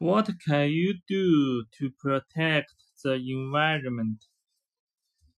What can you do to protect the environment?